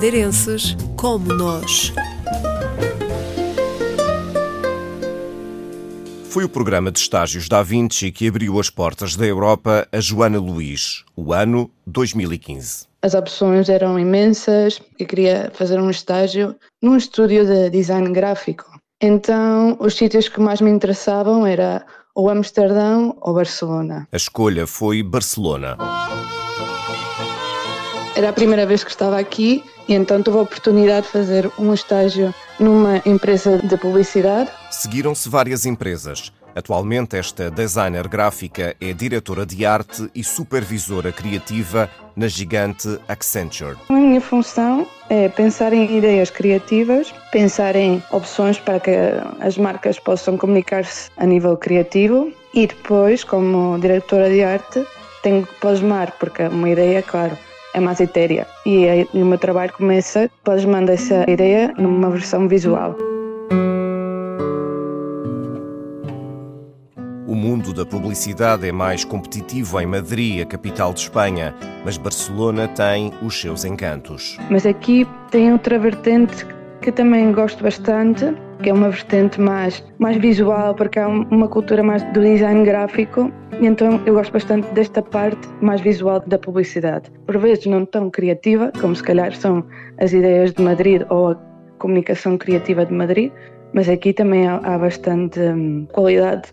madeirenses como nós. Foi o programa de estágios da Vinci que abriu as portas da Europa a Joana Luís, o ano 2015. As opções eram imensas. Eu queria fazer um estágio num estúdio de design gráfico. Então, os sítios que mais me interessavam era ou Amsterdão ou Barcelona. A escolha foi Barcelona. Era a primeira vez que estava aqui e então tive a oportunidade de fazer um estágio numa empresa de publicidade. Seguiram-se várias empresas. Atualmente, esta designer gráfica é diretora de arte e supervisora criativa na gigante Accenture. A minha função é pensar em ideias criativas, pensar em opções para que as marcas possam comunicar-se a nível criativo e depois, como diretora de arte, tenho que plasmar, porque uma ideia, claro, é mais etérea. E, o meu trabalho começa plasmando essa ideia numa versão visual. O mundo da publicidade é mais competitivo em Madrid, a capital de Espanha, mas Barcelona tem os seus encantos. Mas aqui tem outra vertente que também gosto bastante, que é uma vertente mais, mais visual, porque há uma cultura mais do design gráfico, e então eu gosto bastante desta parte mais visual da publicidade. Por vezes não tão criativa, como se calhar são as ideias de Madrid ou a comunicação criativa de Madrid, mas aqui também há, bastante hum, qualidade.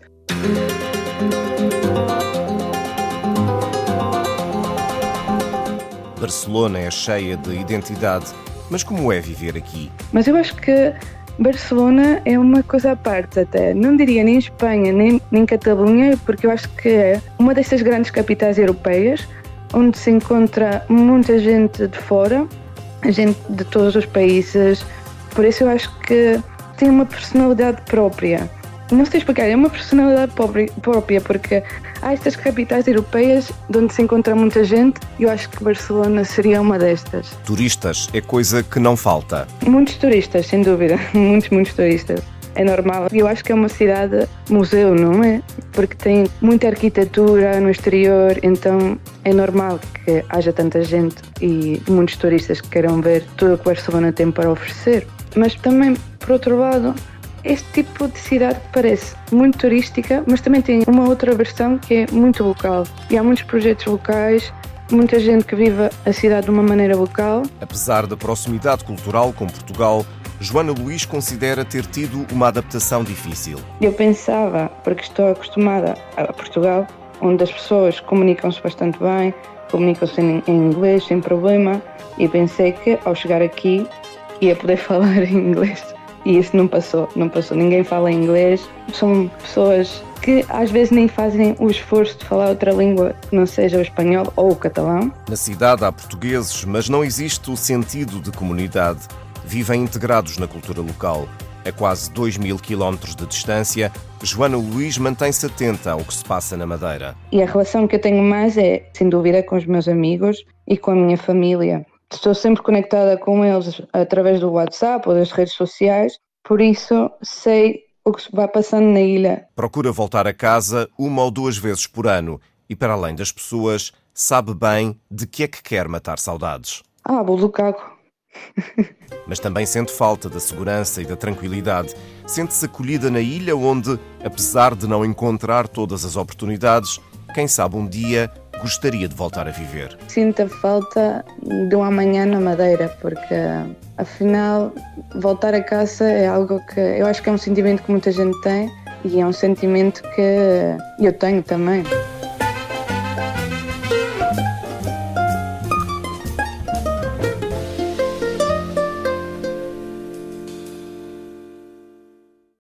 Barcelona é cheia de identidade, mas como é viver aqui? Mas eu acho que Barcelona é uma coisa à parte até. Não diria nem Espanha, nem, nem Catalunha, porque eu acho que é uma destas grandes capitais europeias, onde se encontra muita gente de fora, gente de todos os países. Por isso eu acho que tem uma personalidade própria não sei explicar, é uma personalidade própria, porque há estas capitais europeias onde se encontra muita gente e eu acho que Barcelona seria uma destas. Turistas é coisa que não falta. Muitos turistas, sem dúvida, muitos, muitos turistas. É normal. Eu acho que é uma cidade museu, não é? Porque tem muita arquitetura no exterior, então é normal que haja tanta gente e muitos turistas que queiram ver tudo o que Barcelona tem para oferecer. Mas também, por outro lado, este tipo de cidade parece muito turística, mas também tem uma outra versão que é muito local. E há muitos projetos locais, muita gente que vive a cidade de uma maneira local. Apesar da proximidade cultural com Portugal, Joana Luís considera ter tido uma adaptação difícil. Eu pensava, porque estou acostumada a Portugal, onde as pessoas comunicam-se bastante bem, comunicam-se em inglês sem problema, e pensei que ao chegar aqui ia poder falar em inglês e isso não passou, não passou. Ninguém fala inglês. São pessoas que às vezes nem fazem o esforço de falar outra língua que não seja o espanhol ou o catalão. Na cidade há portugueses, mas não existe o sentido de comunidade. Vivem integrados na cultura local. A quase 2 mil quilómetros de distância, Joana Luís mantém-se atenta ao que se passa na Madeira. E a relação que eu tenho mais é, sem dúvida, com os meus amigos e com a minha família. Estou sempre conectada com eles através do WhatsApp ou das redes sociais, por isso sei o que se vai passando na ilha. Procura voltar a casa uma ou duas vezes por ano e, para além das pessoas, sabe bem de que é que quer matar saudades. Ah, vou do cago. Mas também sente falta da segurança e da tranquilidade. Sente-se acolhida na ilha onde, apesar de não encontrar todas as oportunidades, quem sabe um dia gostaria de voltar a viver? Sinto a falta de um amanhã na Madeira, porque afinal voltar a casa é algo que eu acho que é um sentimento que muita gente tem e é um sentimento que eu tenho também.